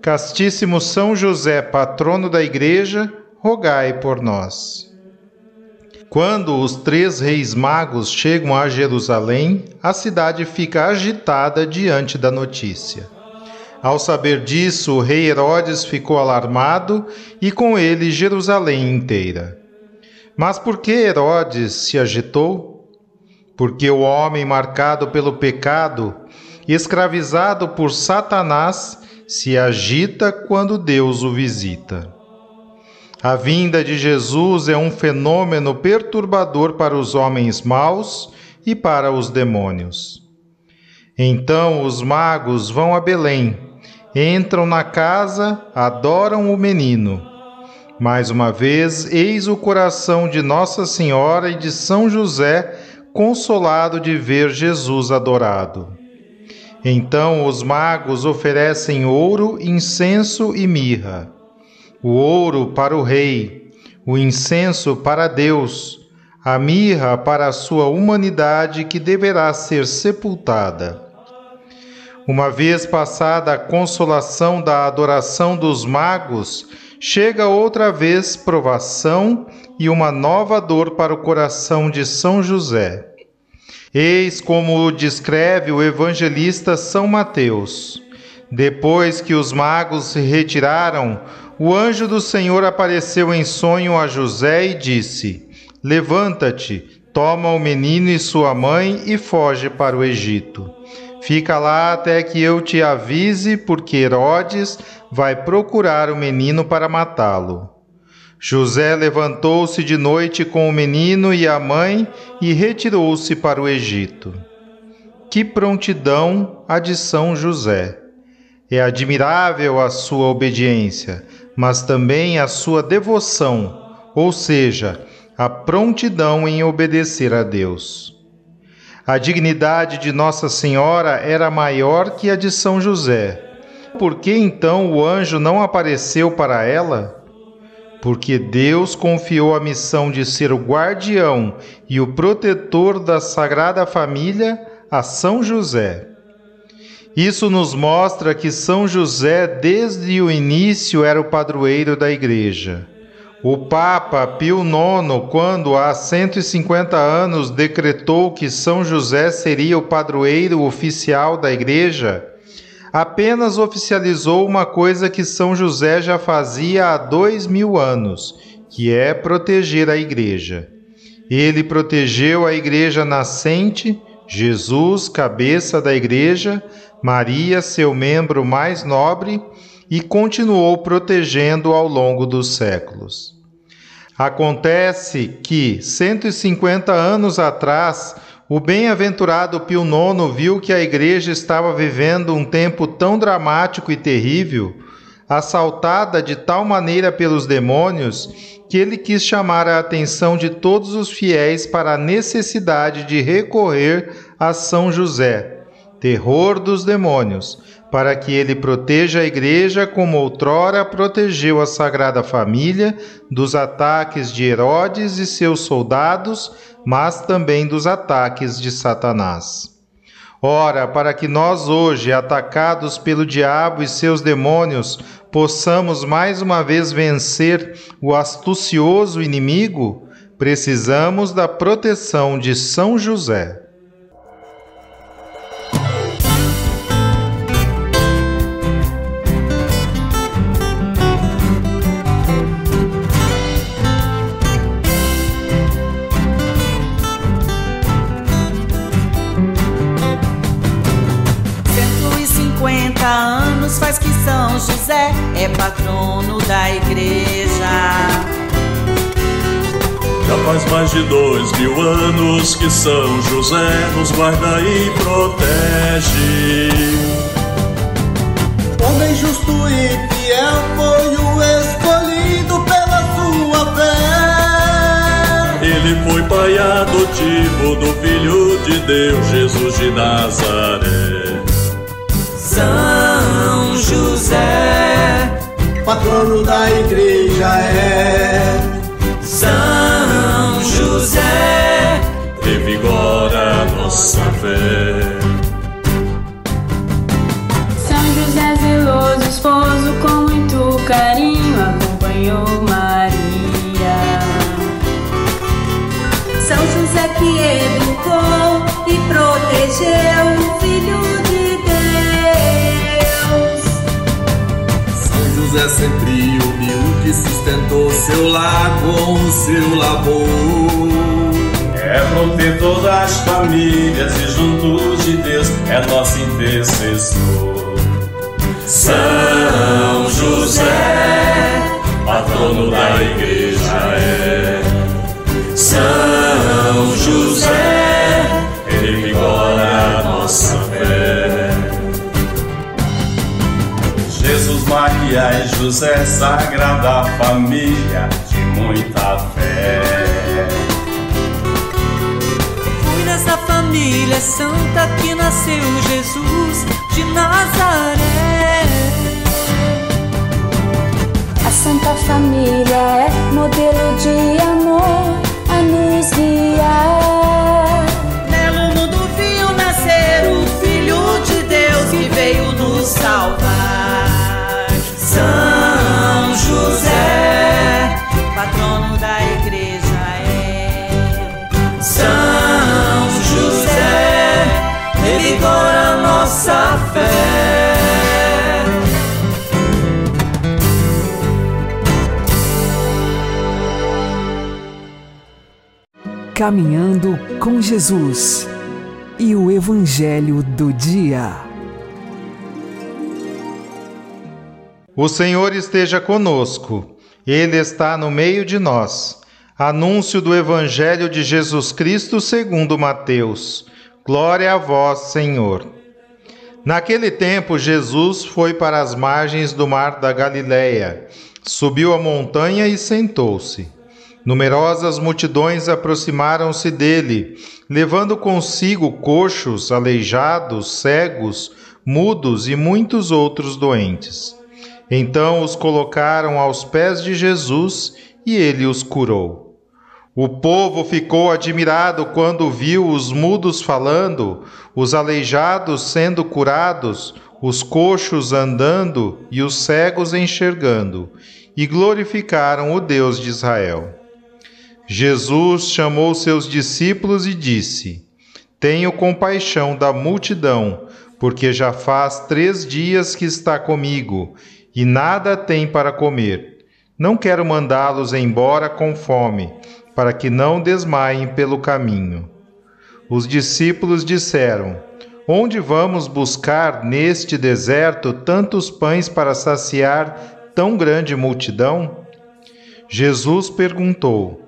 Castíssimo São José, patrono da Igreja, rogai por nós. Quando os três reis magos chegam a Jerusalém, a cidade fica agitada diante da notícia. Ao saber disso, o rei Herodes ficou alarmado e com ele Jerusalém inteira. Mas por que Herodes se agitou? Porque o homem marcado pelo pecado, escravizado por Satanás, se agita quando Deus o visita. A vinda de Jesus é um fenômeno perturbador para os homens maus e para os demônios. Então os magos vão a Belém, entram na casa, adoram o menino. Mais uma vez, eis o coração de Nossa Senhora e de São José consolado de ver Jesus adorado. Então os magos oferecem ouro, incenso e mirra. O ouro para o rei, o incenso para Deus, a mirra para a sua humanidade que deverá ser sepultada. Uma vez passada a consolação da adoração dos magos, chega outra vez provação e uma nova dor para o coração de São José. Eis como descreve o evangelista São Mateus. Depois que os magos se retiraram, o anjo do Senhor apareceu em sonho a José e disse: Levanta-te, toma o menino e sua mãe e foge para o Egito. Fica lá até que eu te avise, porque Herodes vai procurar o menino para matá-lo. José levantou-se de noite com o menino e a mãe e retirou-se para o Egito. Que prontidão a de São José! É admirável a sua obediência, mas também a sua devoção, ou seja, a prontidão em obedecer a Deus. A dignidade de Nossa Senhora era maior que a de São José. Por que então o anjo não apareceu para ela? Porque Deus confiou a missão de ser o guardião e o protetor da Sagrada Família a São José. Isso nos mostra que São José, desde o início, era o padroeiro da Igreja. O Papa Pio IX, quando há 150 anos decretou que São José seria o padroeiro oficial da Igreja, apenas oficializou uma coisa que São José já fazia há dois mil anos, que é proteger a Igreja. Ele protegeu a Igreja nascente, Jesus, cabeça da Igreja, Maria, seu membro mais nobre, e continuou protegendo ao longo dos séculos. Acontece que, 150 anos atrás, o bem-aventurado Pio IX viu que a igreja estava vivendo um tempo tão dramático e terrível, assaltada de tal maneira pelos demônios, que ele quis chamar a atenção de todos os fiéis para a necessidade de recorrer a São José, terror dos demônios, para que ele proteja a igreja como outrora protegeu a Sagrada Família dos ataques de Herodes e seus soldados mas também dos ataques de Satanás. Ora, para que nós hoje, atacados pelo diabo e seus demônios, possamos mais uma vez vencer o astucioso inimigo, precisamos da proteção de São José. Patrono da igreja. Já faz mais de dois mil anos que São José nos guarda e protege. Homem justo e fiel foi o escolhido pela sua fé. Ele foi pai adotivo do Filho de Deus, Jesus de Nazaré. São José, patrono da igreja é. São José, revigora nossa fé. Sustentou seu lar com seu labor. É protetor das famílias e junto de Deus é nosso intercessor. São José, patrono da igreja é. São José, Maria e José, sagrada família de muita fé. Foi nessa família santa que nasceu Jesus de Nazaré. A Santa Família é modelo de amor a nos guiar. Nela o mundo viu nascer o Filho de Deus que veio nos salvar. Caminhando com Jesus e o Evangelho do Dia. O Senhor esteja conosco, Ele está no meio de nós. Anúncio do Evangelho de Jesus Cristo segundo Mateus. Glória a vós, Senhor. Naquele tempo, Jesus foi para as margens do mar da Galileia, subiu a montanha e sentou-se. Numerosas multidões aproximaram-se dele, levando consigo coxos, aleijados, cegos, mudos e muitos outros doentes. Então os colocaram aos pés de Jesus e ele os curou. O povo ficou admirado quando viu os mudos falando, os aleijados sendo curados, os coxos andando e os cegos enxergando, e glorificaram o Deus de Israel. Jesus chamou seus discípulos e disse: Tenho compaixão da multidão, porque já faz três dias que está comigo e nada tem para comer. Não quero mandá-los embora com fome, para que não desmaiem pelo caminho. Os discípulos disseram: Onde vamos buscar neste deserto tantos pães para saciar tão grande multidão? Jesus perguntou: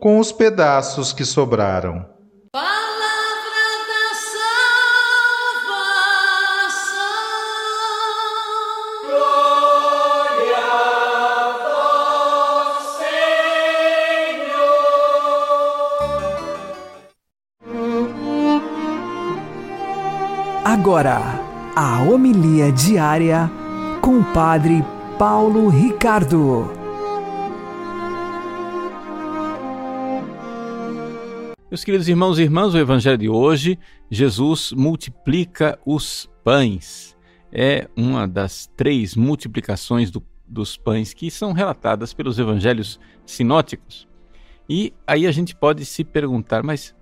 com os pedaços que sobraram. Palavra da salvação. Glória a vós, Senhor. Agora, a homilia diária com o Padre Paulo Ricardo. Meus queridos irmãos e irmãs, o Evangelho de hoje, Jesus multiplica os pães. É uma das três multiplicações do dos pães que são relatadas pelos evangelhos sinóticos. E aí a gente pode se perguntar, mas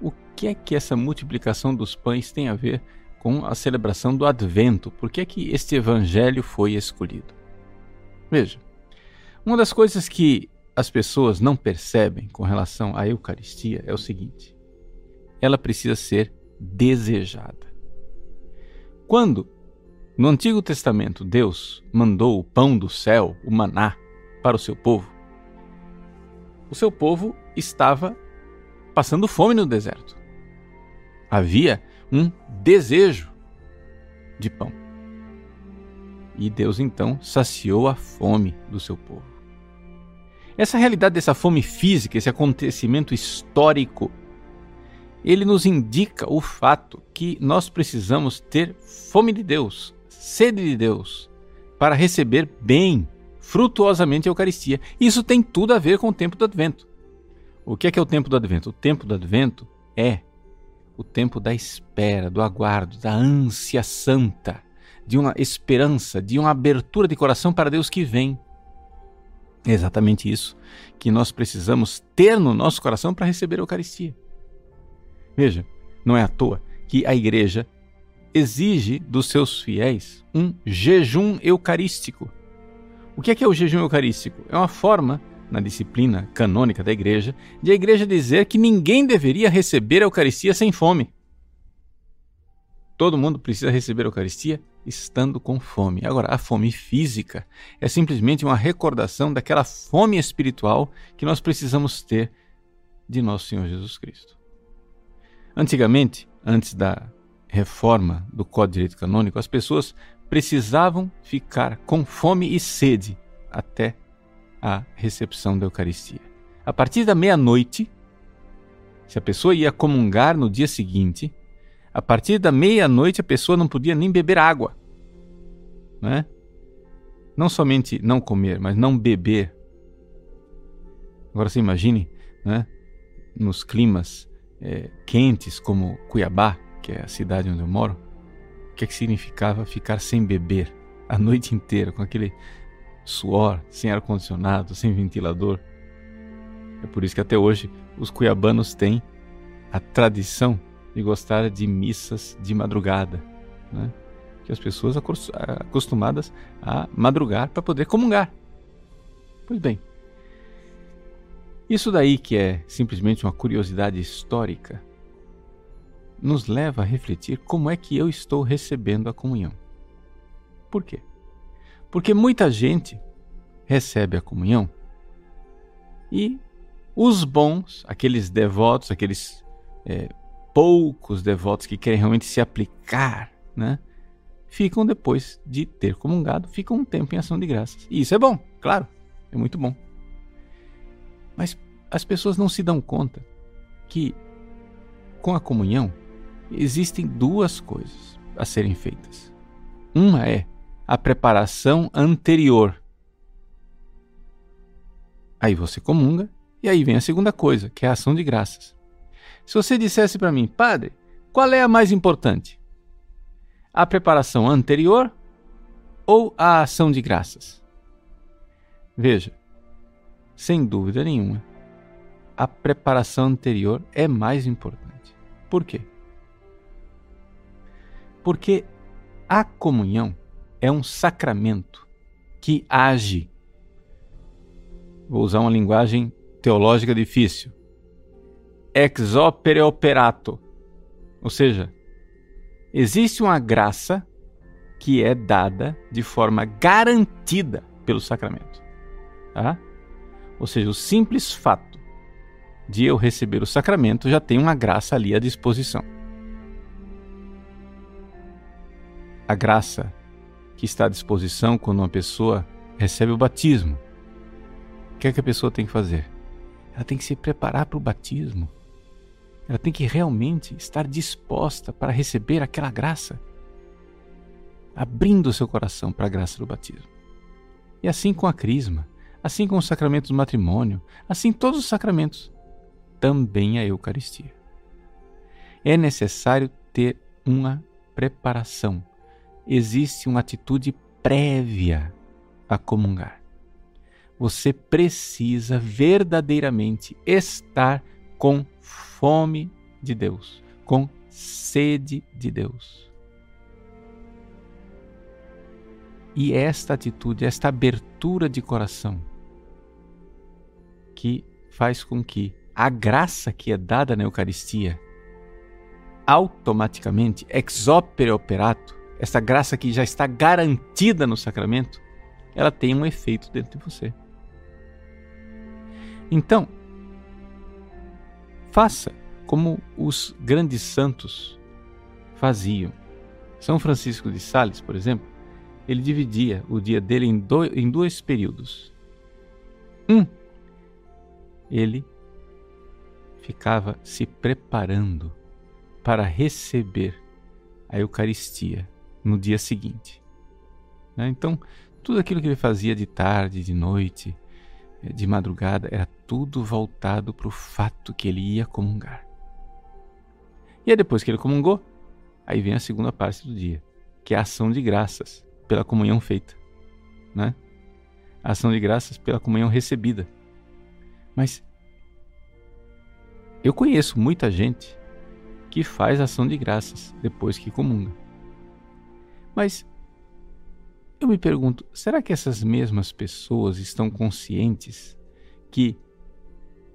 o que é que essa multiplicação dos pães tem a ver com a celebração do Advento? Por que é que este evangelho foi escolhido? Veja, uma das coisas que as pessoas não percebem com relação à Eucaristia é o seguinte: ela precisa ser desejada. Quando no Antigo Testamento Deus mandou o pão do céu, o maná, para o seu povo, o seu povo estava passando fome no deserto. Havia um desejo de pão. E Deus então saciou a fome do seu povo. Essa realidade dessa fome física, esse acontecimento histórico, ele nos indica o fato que nós precisamos ter fome de Deus, sede de Deus, para receber bem, frutuosamente a Eucaristia. Isso tem tudo a ver com o tempo do Advento. O que é, que é o tempo do Advento? O tempo do Advento é o tempo da espera, do aguardo, da ânsia santa, de uma esperança, de uma abertura de coração para Deus que vem. É exatamente isso que nós precisamos ter no nosso coração para receber a Eucaristia. Veja, não é à toa que a igreja exige dos seus fiéis um jejum eucarístico. O que é, que é o jejum eucarístico? É uma forma, na disciplina canônica da igreja, de a igreja dizer que ninguém deveria receber a Eucaristia sem fome. Todo mundo precisa receber a Eucaristia estando com fome. Agora, a fome física é simplesmente uma recordação daquela fome espiritual que nós precisamos ter de nosso Senhor Jesus Cristo. Antigamente, antes da reforma do Código de Direito Canônico, as pessoas precisavam ficar com fome e sede até a recepção da Eucaristia. A partir da meia-noite, se a pessoa ia comungar no dia seguinte, a partir da meia-noite a pessoa não podia nem beber água. Né? Não somente não comer, mas não beber. Agora você imagine, né? nos climas é, quentes como Cuiabá, que é a cidade onde eu moro, o que, é que significava ficar sem beber a noite inteira, com aquele suor, sem ar-condicionado, sem ventilador. É por isso que até hoje os cuiabanos têm a tradição de gostar de missas de madrugada, né? que as pessoas acostumadas a madrugar para poder comungar. Pois bem, isso daí que é simplesmente uma curiosidade histórica nos leva a refletir como é que eu estou recebendo a comunhão. Por quê? Porque muita gente recebe a comunhão e os bons, aqueles devotos, aqueles é, poucos devotos que querem realmente se aplicar, né? Ficam depois de ter comungado, ficam um tempo em ação de graças. E isso é bom, claro, é muito bom. Mas as pessoas não se dão conta que com a comunhão existem duas coisas a serem feitas. Uma é a preparação anterior. Aí você comunga, e aí vem a segunda coisa, que é a ação de graças. Se você dissesse para mim, padre, qual é a mais importante? A preparação anterior ou a ação de graças? Veja, sem dúvida nenhuma, a preparação anterior é mais importante. Por quê? Porque a comunhão é um sacramento que age. Vou usar uma linguagem teológica difícil. Ex opere operato. Ou seja, existe uma graça que é dada de forma garantida pelo sacramento. Tá? Ou seja, o simples fato de eu receber o sacramento já tem uma graça ali à disposição. a graça que está à disposição quando uma pessoa recebe o batismo. O que é que a pessoa tem que fazer? Ela tem que se preparar para o batismo. Ela tem que realmente estar disposta para receber aquela graça, abrindo o seu coração para a graça do batismo. E assim com a crisma, assim com os sacramentos do matrimônio, assim todos os sacramentos, também a Eucaristia. É necessário ter uma preparação existe uma atitude prévia a comungar. Você precisa verdadeiramente estar com fome de Deus, com sede de Deus. E esta atitude, esta abertura de coração, que faz com que a graça que é dada na Eucaristia, automaticamente, ex opere operato, essa graça que já está garantida no sacramento, ela tem um efeito dentro de você. Então, faça como os grandes santos faziam. São Francisco de Sales, por exemplo, ele dividia o dia dele em, dois, em dois períodos. Um, ele ficava se preparando para receber a Eucaristia no dia seguinte. Né? Então, tudo aquilo que ele fazia de tarde, de noite, de madrugada, era tudo voltado para o fato que ele ia comungar. E aí depois que ele comungou, aí vem a segunda parte do dia, que é a ação de graças pela comunhão feita, né? A ação de graças pela comunhão recebida. Mas eu conheço muita gente que faz ação de graças depois que comunga. Mas eu me pergunto, será que essas mesmas pessoas estão conscientes que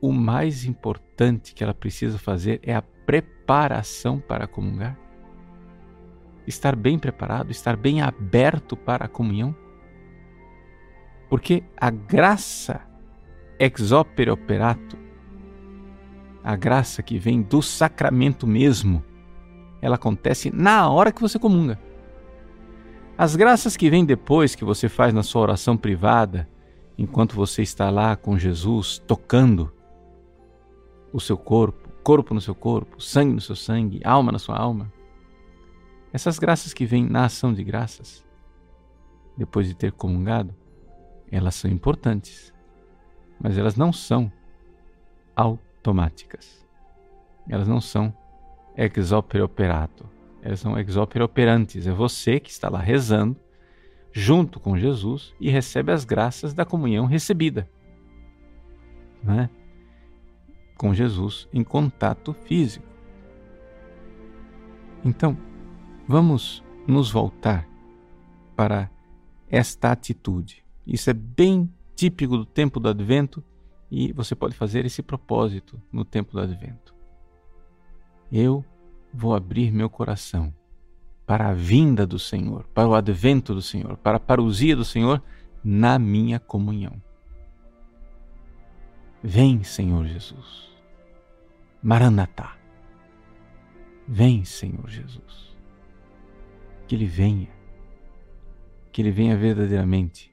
o mais importante que ela precisa fazer é a preparação para comungar? Estar bem preparado, estar bem aberto para a comunhão? Porque a graça ex opere operato, a graça que vem do sacramento mesmo, ela acontece na hora que você comunga. As graças que vêm depois que você faz na sua oração privada, enquanto você está lá com Jesus tocando o seu corpo, corpo no seu corpo, sangue no seu sangue, alma na sua alma. Essas graças que vêm na ação de graças, depois de ter comungado, elas são importantes, mas elas não são automáticas. Elas não são ex opere operato são ex opere operantes. É você que está lá rezando junto com Jesus e recebe as graças da comunhão recebida. Né? Com Jesus em contato físico. Então, vamos nos voltar para esta atitude. Isso é bem típico do tempo do advento e você pode fazer esse propósito no tempo do advento. Eu vou abrir meu coração para a vinda do Senhor, para o advento do Senhor, para a parousia do Senhor na minha comunhão. Vem, Senhor Jesus. Maranatá. Vem, Senhor Jesus. Que Ele venha. Que Ele venha verdadeiramente.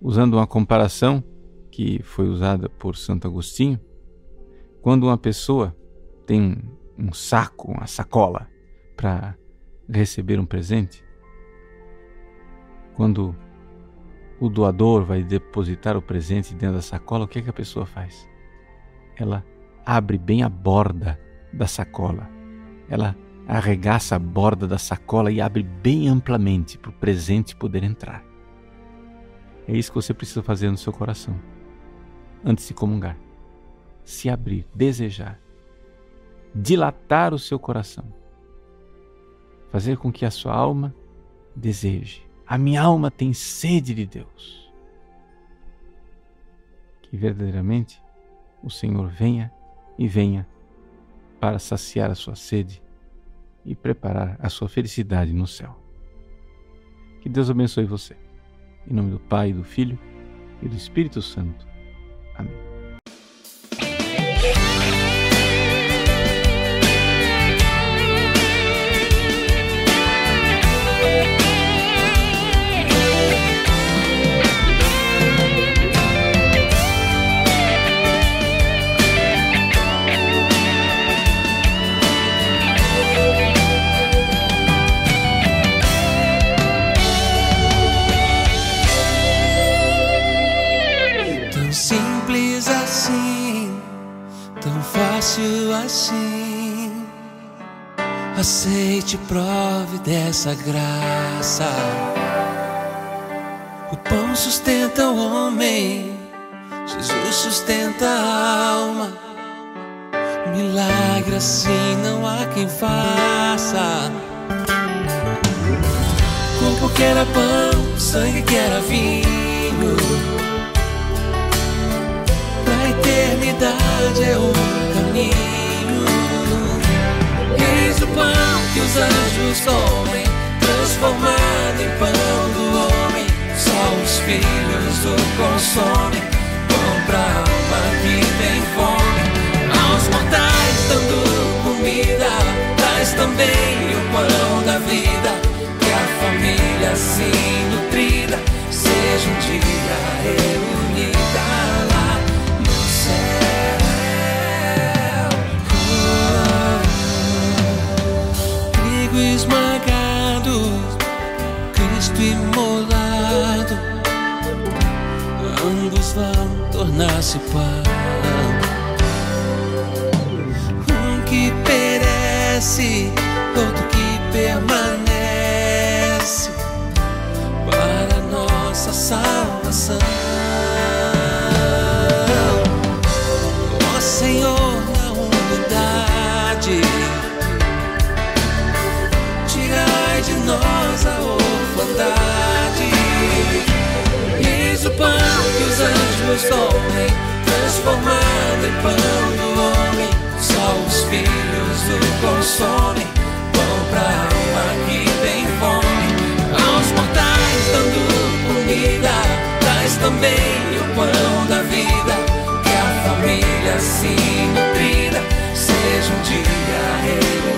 Usando uma comparação que foi usada por Santo Agostinho, quando uma pessoa tem um saco, uma sacola para receber um presente? Quando o doador vai depositar o presente dentro da sacola, o que, é que a pessoa faz? Ela abre bem a borda da sacola. Ela arregaça a borda da sacola e abre bem amplamente para o presente poder entrar. É isso que você precisa fazer no seu coração antes de comungar. Se abrir, desejar dilatar o seu coração, fazer com que a sua alma deseje. A minha alma tem sede de Deus. Que verdadeiramente o Senhor venha e venha para saciar a sua sede e preparar a sua felicidade no céu. Que Deus abençoe você. Em nome do Pai, do Filho e do Espírito Santo. Assim. Aceite, prove dessa graça. O pão sustenta o homem, Jesus sustenta a alma. Milagre assim não há quem faça. Corpo que era pão, sangue que era vinho. Pra eternidade é o caminho. Eis o pão que os anjos comem, transformado em pão do homem. Só os filhos o consomem. Pão pra alma que tem fome. Aos mortais dando comida, traz também o pão da vida. Que a família assim nutrida seja um dia reunida vão tornar-se pão. Um que perece, outro que permanece para nossa salvação. Comem, transformado em pão do homem. Só os filhos o consomem, pão pra alma que tem fome. Aos mortais dando comida, traz também o pão da vida. Que a família assim nutrida seja um dia reunida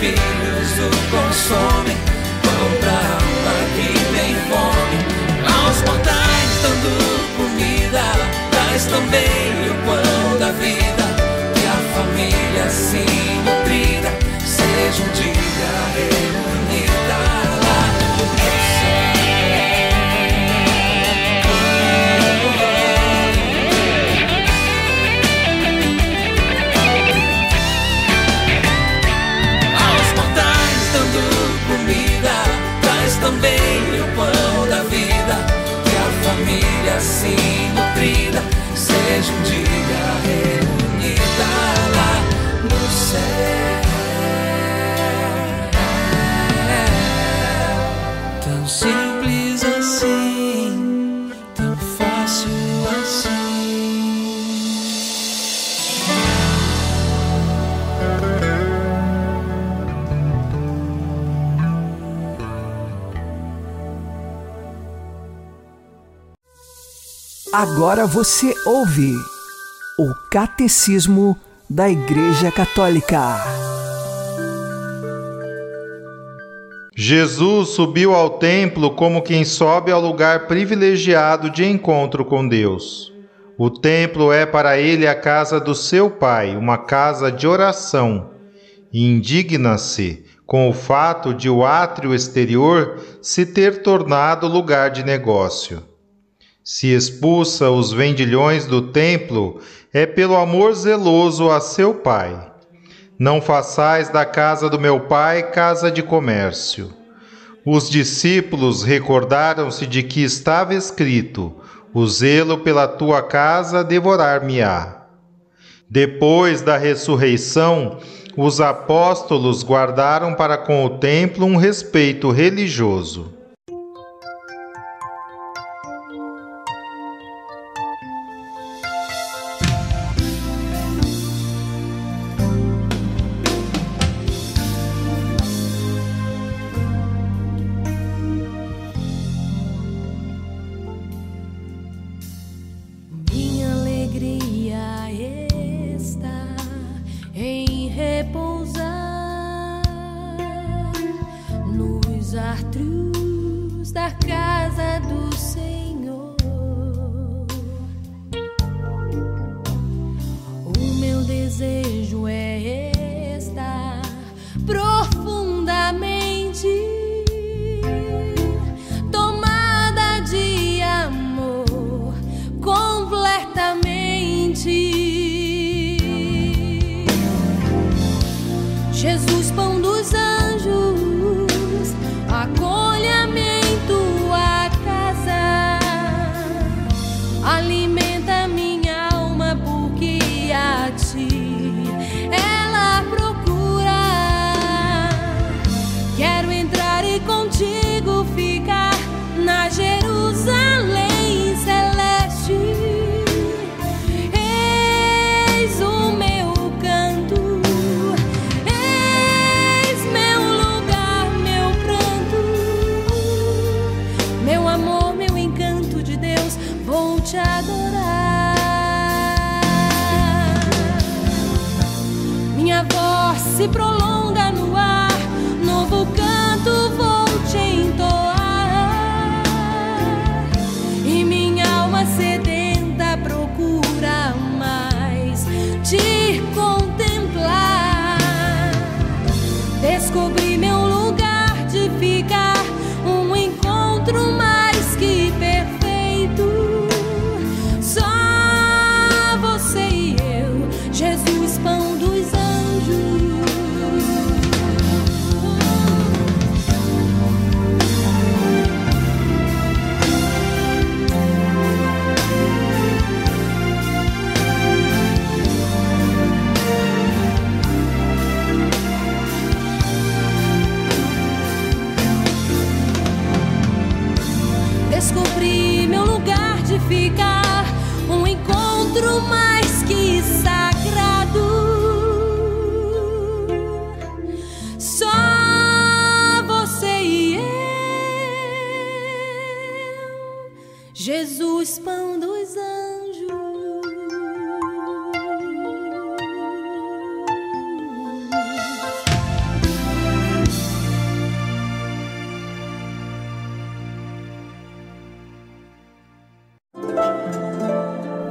filhos o consomem, pão pra alma que tem fome. Aos mortais dando comida, traz também o pão da vida. Que a família assim nutrida seja um dia Agora você ouve o Catecismo da Igreja Católica. Jesus subiu ao templo como quem sobe ao lugar privilegiado de encontro com Deus. O templo é para ele a casa do seu Pai, uma casa de oração, indigna-se com o fato de o átrio exterior se ter tornado lugar de negócio. Se expulsa os vendilhões do templo, é pelo amor zeloso a seu Pai. Não façais da casa do meu Pai casa de comércio. Os discípulos recordaram-se de que estava escrito: O zelo pela tua casa devorar-me-á. Depois da ressurreição, os apóstolos guardaram para com o templo um respeito religioso.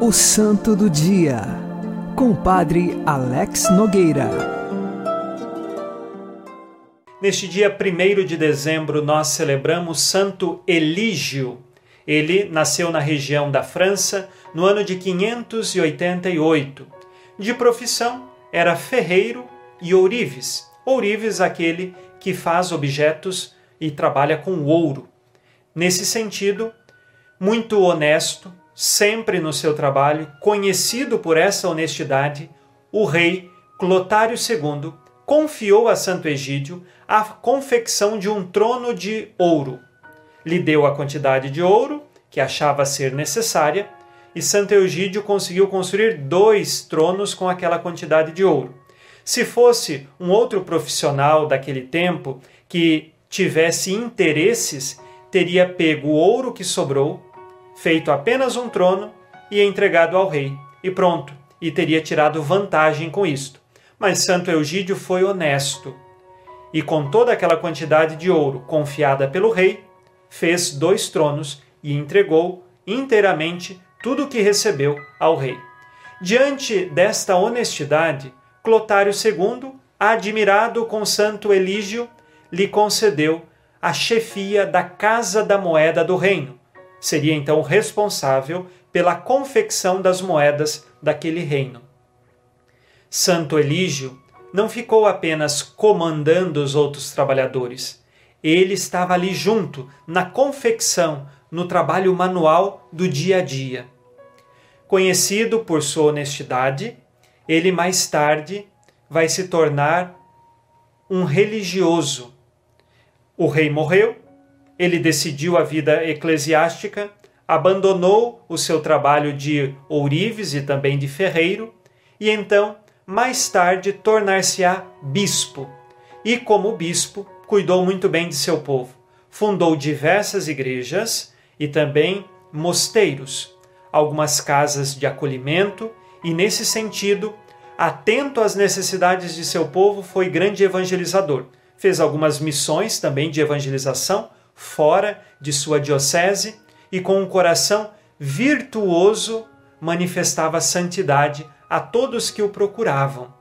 O Santo do Dia, com o Padre Alex Nogueira. Neste dia 1 de dezembro, nós celebramos Santo Elígio. Ele nasceu na região da França no ano de 588. De profissão, era ferreiro e ourives. Ourives, aquele que faz objetos e trabalha com ouro. Nesse sentido, muito honesto, sempre no seu trabalho, conhecido por essa honestidade, o rei Clotário II confiou a Santo Egídio a confecção de um trono de ouro. Lhe deu a quantidade de ouro que achava ser necessária e Santo Egídio conseguiu construir dois tronos com aquela quantidade de ouro. Se fosse um outro profissional daquele tempo que tivesse interesses, teria pego o ouro que sobrou feito apenas um trono e entregado ao rei, e pronto, e teria tirado vantagem com isto. Mas Santo Eugídio foi honesto, e com toda aquela quantidade de ouro confiada pelo rei, fez dois tronos e entregou inteiramente tudo o que recebeu ao rei. Diante desta honestidade, Clotário II, admirado com Santo Elígio, lhe concedeu a chefia da Casa da Moeda do Reino, seria então responsável pela confecção das moedas daquele reino. Santo Elígio não ficou apenas comandando os outros trabalhadores, ele estava ali junto, na confecção, no trabalho manual do dia a dia. Conhecido por sua honestidade, ele mais tarde vai se tornar um religioso. O rei morreu ele decidiu a vida eclesiástica, abandonou o seu trabalho de ourives e também de ferreiro, e então, mais tarde, tornar-se-á bispo. E, como bispo, cuidou muito bem de seu povo. Fundou diversas igrejas e também mosteiros, algumas casas de acolhimento, e, nesse sentido, atento às necessidades de seu povo, foi grande evangelizador. Fez algumas missões também de evangelização fora de sua diocese e com um coração virtuoso manifestava santidade a todos que o procuravam.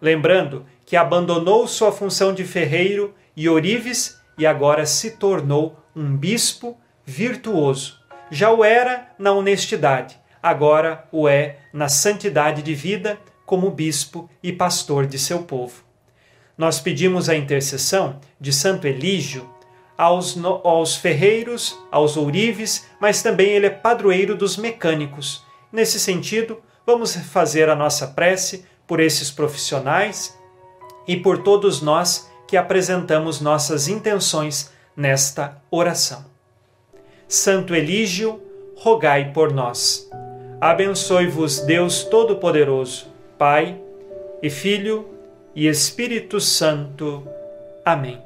Lembrando que abandonou sua função de ferreiro e orives e agora se tornou um bispo virtuoso. Já o era na honestidade, agora o é na santidade de vida como bispo e pastor de seu povo. nós pedimos a intercessão de Santo Elígio aos, aos ferreiros, aos ourives, mas também ele é padroeiro dos mecânicos. Nesse sentido, vamos fazer a nossa prece por esses profissionais e por todos nós que apresentamos nossas intenções nesta oração. Santo Elígio, rogai por nós. Abençoe-vos Deus Todo-Poderoso, Pai e Filho e Espírito Santo. Amém.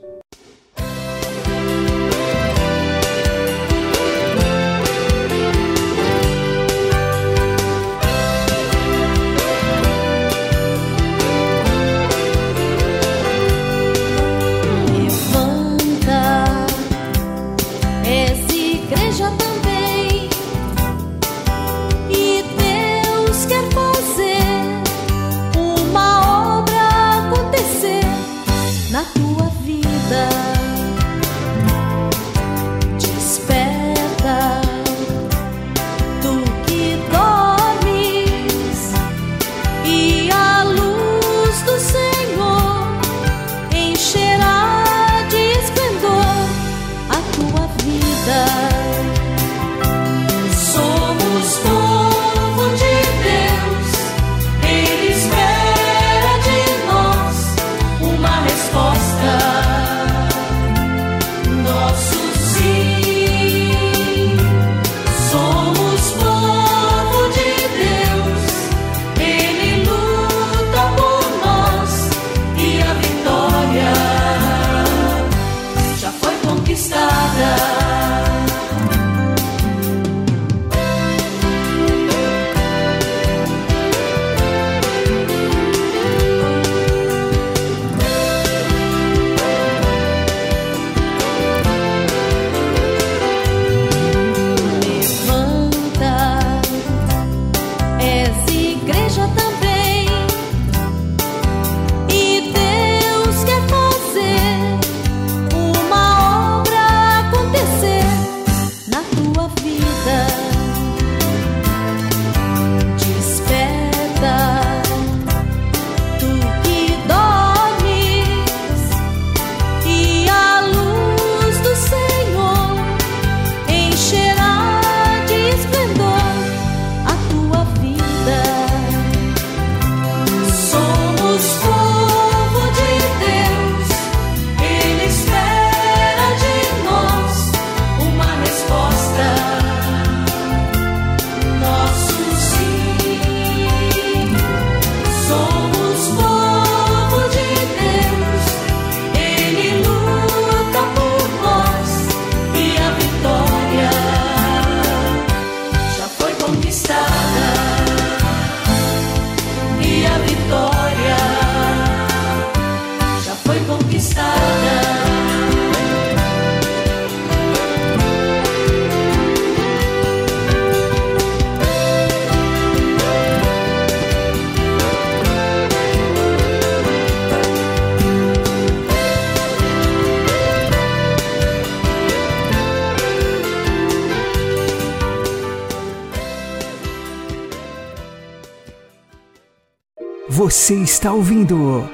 Você está ouvindo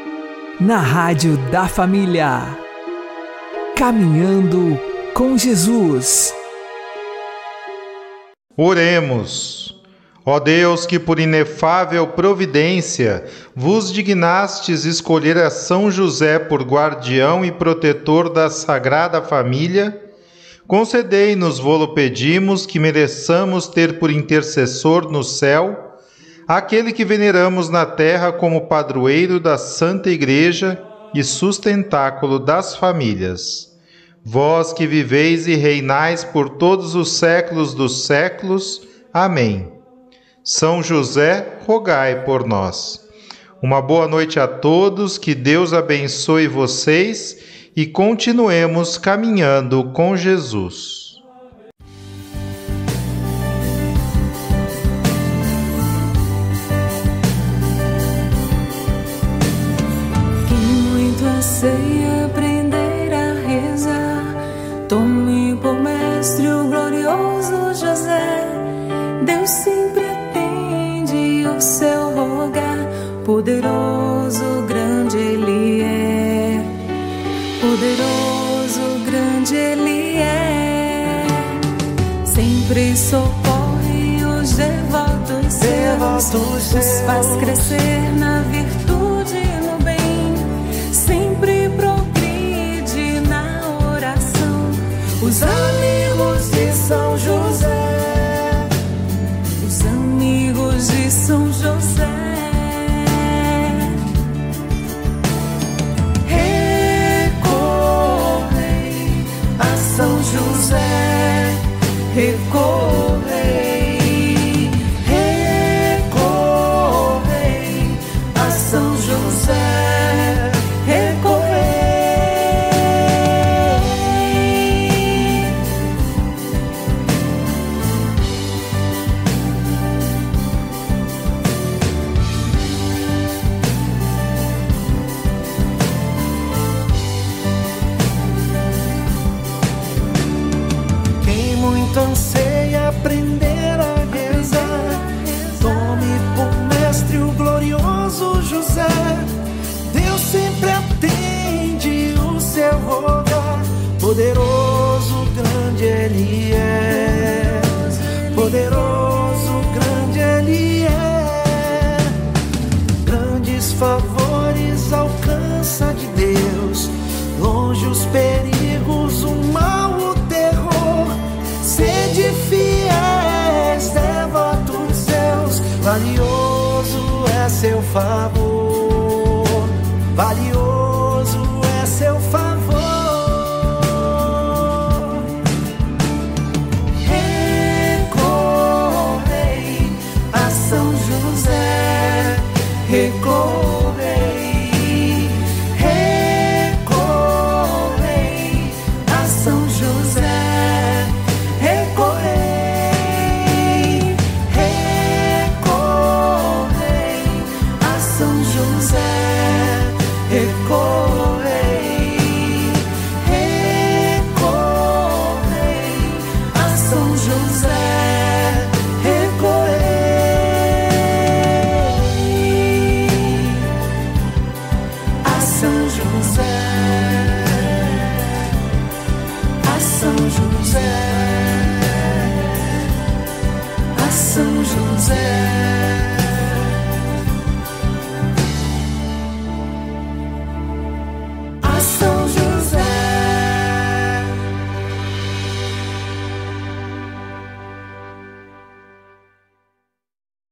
na Rádio da Família. Caminhando com Jesus. Oremos. Ó Deus, que por inefável providência vos dignastes escolher a São José por guardião e protetor da Sagrada Família, concedei-nos, vô-lo pedimos, que mereçamos ter por intercessor no céu aquele que veneramos na terra como padroeiro da Santa Igreja e sustentáculo das famílias. Vós que viveis e reinais por todos os séculos dos séculos. Amém. São José, rogai por nós. Uma boa noite a todos, que Deus abençoe vocês e continuemos caminhando com Jesus. Seus, os faz crescer